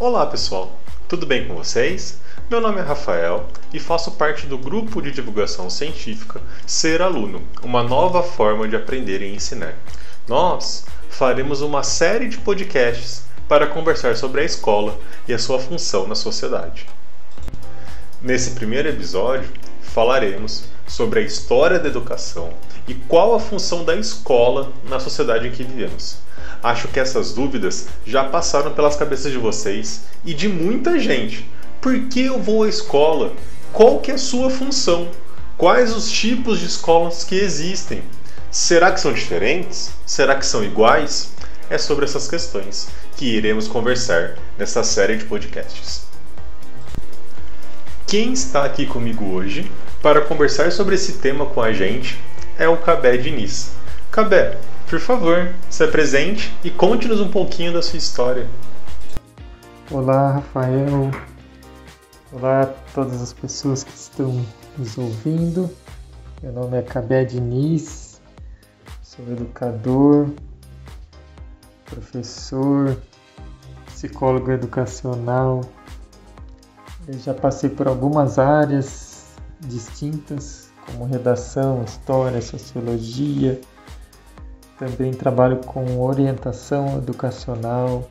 Olá pessoal, tudo bem com vocês? Meu nome é Rafael e faço parte do grupo de divulgação científica Ser Aluno, uma nova forma de aprender e ensinar. Nós faremos uma série de podcasts para conversar sobre a escola e a sua função na sociedade. Nesse primeiro episódio, falaremos sobre a história da educação e qual a função da escola na sociedade em que vivemos. Acho que essas dúvidas já passaram pelas cabeças de vocês e de muita gente. Por que eu vou à escola? Qual que é a sua função? Quais os tipos de escolas que existem? Será que são diferentes? Será que são iguais? É sobre essas questões que iremos conversar nessa série de podcasts. Quem está aqui comigo hoje para conversar sobre esse tema com a gente é o Cabé Diniz. Cabé, por favor, se apresente e conte-nos um pouquinho da sua história. Olá, Rafael. Olá a todas as pessoas que estão nos ouvindo. Meu nome é Cabé Diniz, sou educador, professor, psicólogo educacional. Eu já passei por algumas áreas distintas, como redação, história, sociologia, também trabalho com orientação educacional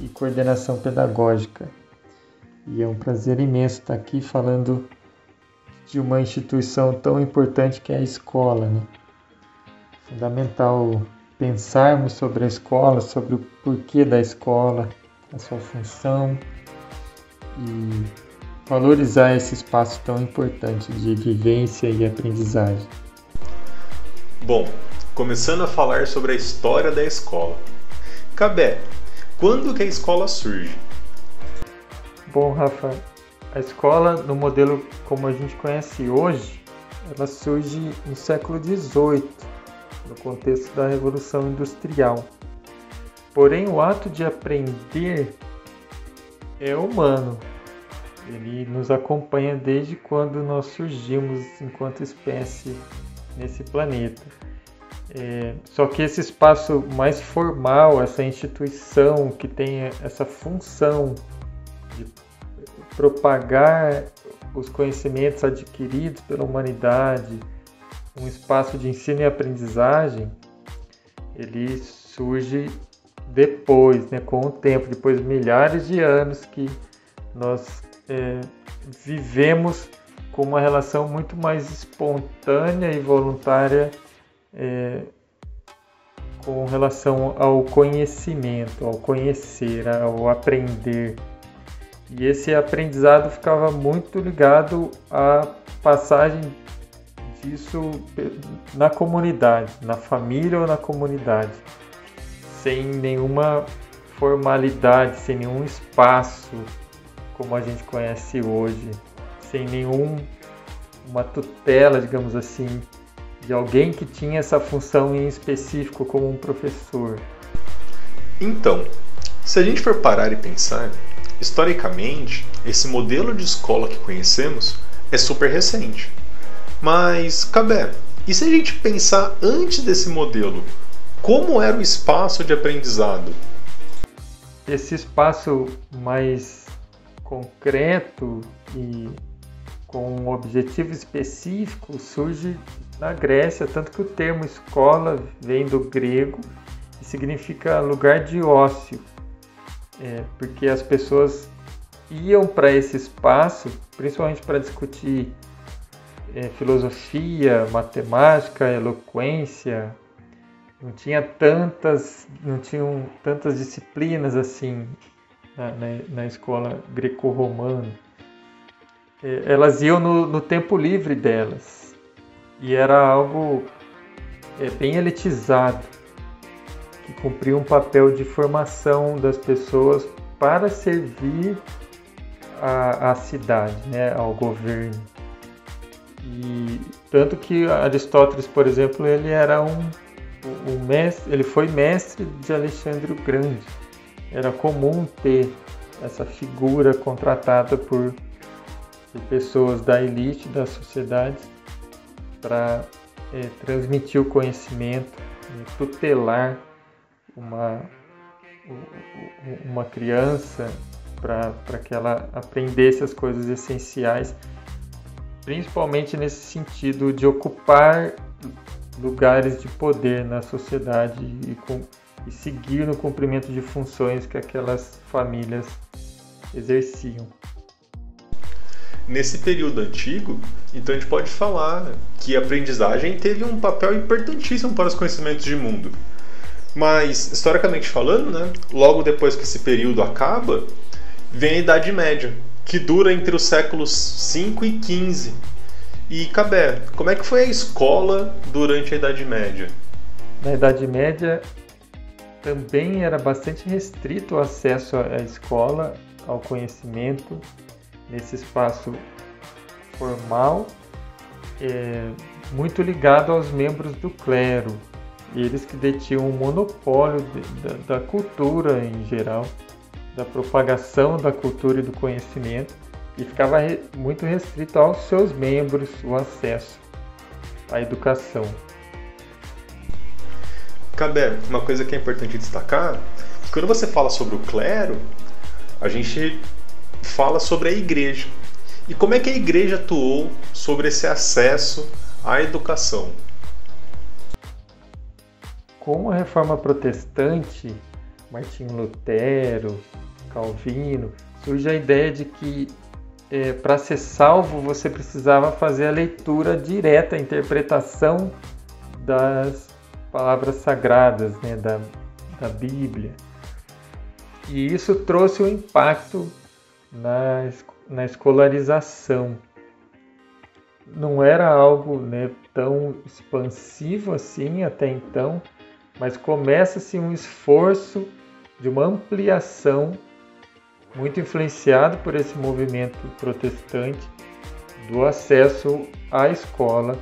e coordenação pedagógica. E é um prazer imenso estar aqui falando de uma instituição tão importante que é a escola. Né? Fundamental pensarmos sobre a escola, sobre o porquê da escola, a sua função e valorizar esse espaço tão importante de vivência e aprendizagem. Bom, começando a falar sobre a história da escola. Cabé, quando que a escola surge? Bom, Rafa, a escola no modelo como a gente conhece hoje, ela surge no século XVIII, no contexto da Revolução Industrial. Porém, o ato de aprender é humano. Ele nos acompanha desde quando nós surgimos enquanto espécie nesse planeta. É, só que esse espaço mais formal, essa instituição que tem essa função de propagar os conhecimentos adquiridos pela humanidade, um espaço de ensino e aprendizagem, ele surge depois, né, com o tempo, depois de milhares de anos que nós é, vivemos com uma relação muito mais espontânea e voluntária é, com relação ao conhecimento, ao conhecer, ao aprender. E esse aprendizado ficava muito ligado à passagem disso na comunidade, na família ou na comunidade, sem nenhuma formalidade, sem nenhum espaço como a gente conhece hoje, sem nenhum uma tutela, digamos assim, de alguém que tinha essa função em específico como um professor. Então, se a gente for parar e pensar, historicamente, esse modelo de escola que conhecemos é super recente. Mas, Cabé, e se a gente pensar antes desse modelo, como era o espaço de aprendizado? Esse espaço mais concreto e com um objetivo específico surge na Grécia, tanto que o termo escola vem do grego e significa lugar de ócio, é, porque as pessoas iam para esse espaço principalmente para discutir é, filosofia, matemática, eloquência. Não tinha tantas, não tinham tantas disciplinas assim na, na, na escola greco-romana. Elas iam no, no tempo livre delas e era algo é, bem elitizado, que cumpria um papel de formação das pessoas para servir a cidade, né, ao governo. E tanto que Aristóteles, por exemplo, ele era um, um mestre, ele foi mestre de Alexandre o Grande. Era comum ter essa figura contratada por pessoas da elite da sociedade para é, transmitir o conhecimento, tutelar uma, uma criança para que ela aprendesse as coisas essenciais, principalmente nesse sentido de ocupar lugares de poder na sociedade e, com, e seguir no cumprimento de funções que aquelas famílias exerciam. Nesse período antigo, então a gente pode falar que a aprendizagem teve um papel importantíssimo para os conhecimentos de mundo. Mas, historicamente falando, né, logo depois que esse período acaba, vem a Idade Média, que dura entre os séculos 5 e 15. E Cabé, como é que foi a escola durante a Idade Média? Na Idade Média também era bastante restrito o acesso à escola, ao conhecimento, nesse espaço formal, é, muito ligado aos membros do clero, eles que detinham o monopólio de, da, da cultura em geral, da propagação da cultura e do conhecimento, e ficava re, muito restrito aos seus membros o acesso à educação. Cabé, uma coisa que é importante destacar, quando você fala sobre o clero, a gente fala sobre a igreja. E como é que a igreja atuou sobre esse acesso à educação? Com a reforma protestante, Martinho Lutero, Calvino, surge a ideia de que é, para ser salvo você precisava fazer a leitura direta, a interpretação das palavras sagradas né, da, da Bíblia. E isso trouxe um impacto na, na escolarização. Não era algo né, tão expansivo assim até então, mas começa-se um esforço de uma ampliação muito influenciado por esse movimento protestante do acesso à escola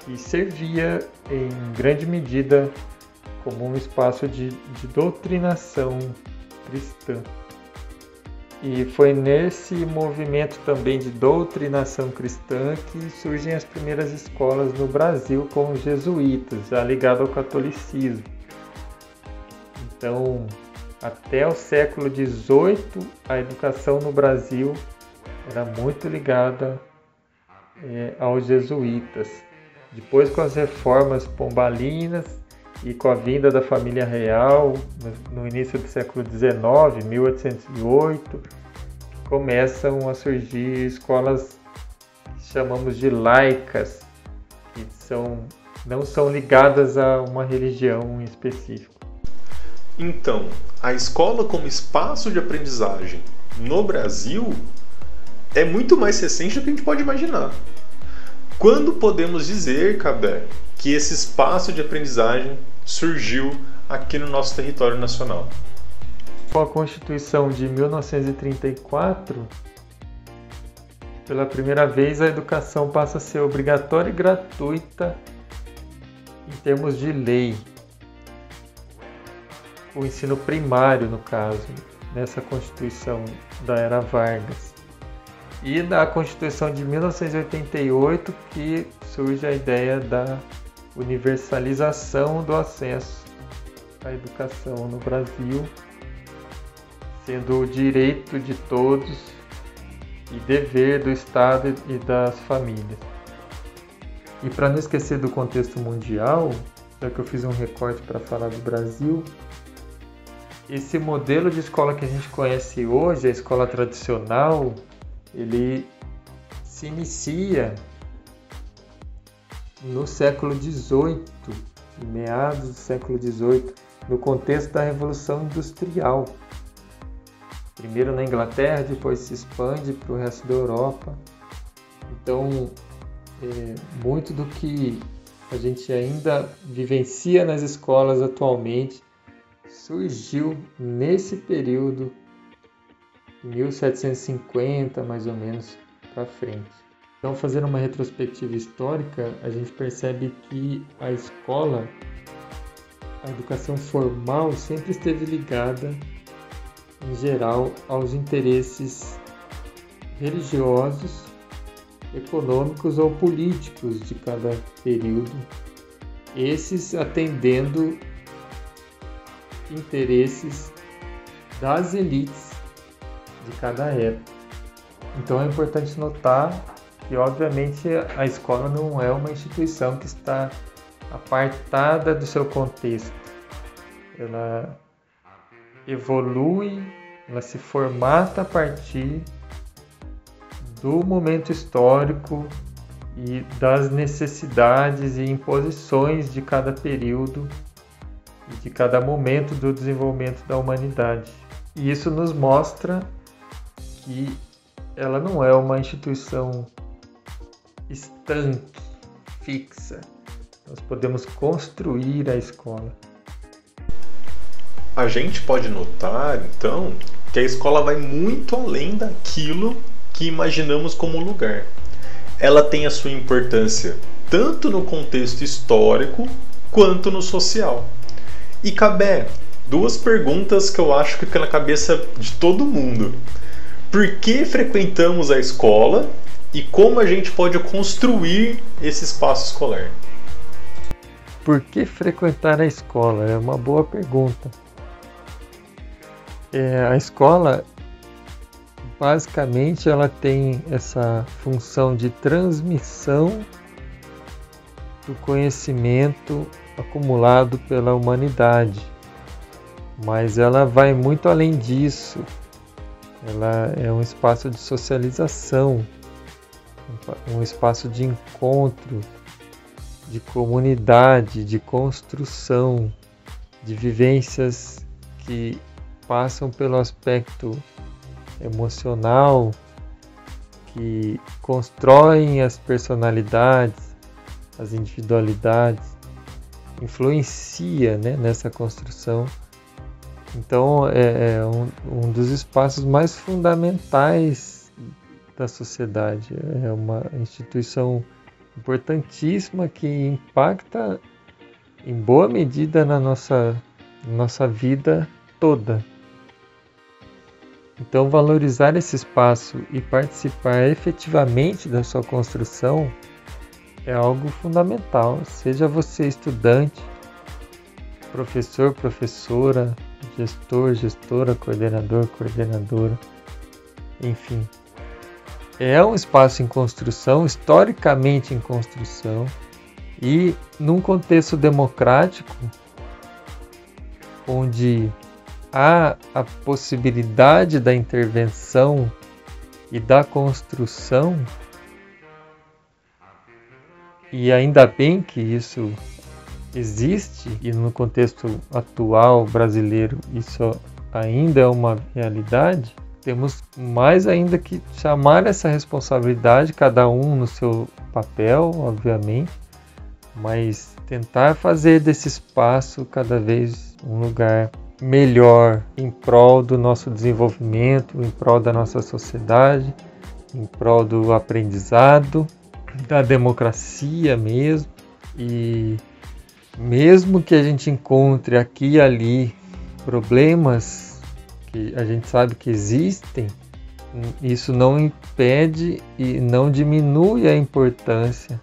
que servia em grande medida como um espaço de, de doutrinação cristã. E foi nesse movimento também de doutrinação cristã que surgem as primeiras escolas no Brasil com os jesuítas, já ligado ao catolicismo. Então, até o século XVIII, a educação no Brasil era muito ligada é, aos jesuítas. Depois, com as reformas pombalinas e com a vinda da família real no início do século XIX, 1808, começam a surgir escolas que chamamos de laicas, que são, não são ligadas a uma religião em específico. Então, a escola como espaço de aprendizagem no Brasil é muito mais recente do que a gente pode imaginar. Quando podemos dizer, Cabé, que esse espaço de aprendizagem surgiu aqui no nosso território nacional? Com a Constituição de 1934, pela primeira vez a educação passa a ser obrigatória e gratuita em termos de lei o ensino primário, no caso, nessa Constituição da Era Vargas. E da Constituição de 1988 que surge a ideia da universalização do acesso à educação no Brasil, sendo o direito de todos e dever do Estado e das famílias. E para não esquecer do contexto mundial, já que eu fiz um recorte para falar do Brasil, esse modelo de escola que a gente conhece hoje, a escola tradicional, ele se inicia no século XVIII, meados do século XVIII, no contexto da Revolução Industrial. Primeiro na Inglaterra, depois se expande para o resto da Europa. Então, é, muito do que a gente ainda vivencia nas escolas atualmente surgiu nesse período, 1750 mais ou menos para frente. Então, fazendo uma retrospectiva histórica, a gente percebe que a escola, a educação formal, sempre esteve ligada, em geral, aos interesses religiosos, econômicos ou políticos de cada período, esses atendendo interesses das elites de cada época. Então é importante notar que, obviamente, a escola não é uma instituição que está apartada do seu contexto. Ela evolui, ela se formata a partir do momento histórico e das necessidades e imposições de cada período e de cada momento do desenvolvimento da humanidade. E isso nos mostra que ela não é uma instituição estanque, fixa. Nós podemos construir a escola. A gente pode notar, então, que a escola vai muito além daquilo que imaginamos como lugar. Ela tem a sua importância tanto no contexto histórico quanto no social. E Cabé, duas perguntas que eu acho que ficam na cabeça de todo mundo. Por que frequentamos a escola e como a gente pode construir esse espaço escolar? Por que frequentar a escola? É uma boa pergunta. É, a escola, basicamente, ela tem essa função de transmissão do conhecimento acumulado pela humanidade, mas ela vai muito além disso. Ela é um espaço de socialização, um espaço de encontro, de comunidade, de construção, de vivências que passam pelo aspecto emocional, que constroem as personalidades, as individualidades, influencia né, nessa construção. Então é, é um, um dos espaços mais fundamentais da sociedade. É uma instituição importantíssima que impacta em boa medida na nossa, nossa vida toda. Então, valorizar esse espaço e participar efetivamente da sua construção é algo fundamental. Seja você estudante, professor, professora, gestor, gestora, coordenador, coordenadora, enfim. É um espaço em construção, historicamente em construção, e num contexto democrático, onde há a possibilidade da intervenção e da construção, e ainda bem que isso existe, e no contexto atual brasileiro isso ainda é uma realidade, temos mais ainda que chamar essa responsabilidade, cada um no seu papel, obviamente, mas tentar fazer desse espaço cada vez um lugar melhor em prol do nosso desenvolvimento, em prol da nossa sociedade, em prol do aprendizado, da democracia mesmo. E mesmo que a gente encontre aqui e ali problemas que a gente sabe que existem, isso não impede e não diminui a importância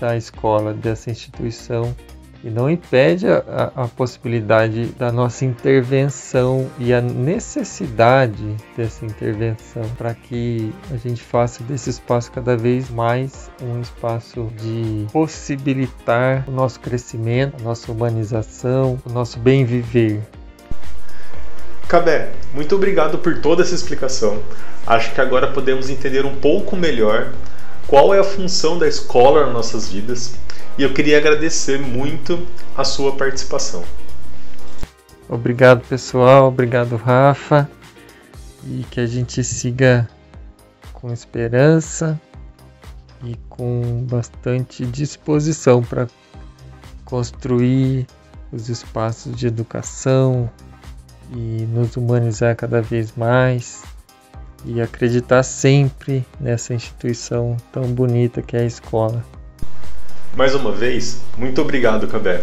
da escola, dessa instituição e não impede a, a, possibilidade da nossa intervenção e a necessidade dessa intervenção para que a gente faça desse espaço cada vez mais um espaço de possibilitar o nosso crescimento, a nossa humanização, o nosso bem viver. Cabé, muito obrigado por toda essa explicação. Acho que agora podemos entender um pouco melhor qual é a função da escola nas nossas vidas e eu queria agradecer muito a sua participação. Obrigado, pessoal. Obrigado, Rafa. E que a gente siga com esperança e com bastante disposição para construir os espaços de educação e nos humanizar cada vez mais e acreditar sempre nessa instituição tão bonita que é a escola. Mais uma vez, muito obrigado, Cabé.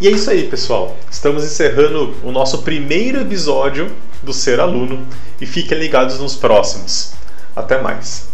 E é isso aí, pessoal. Estamos encerrando o nosso primeiro episódio do Ser Aluno e fiquem ligados nos próximos. Até mais.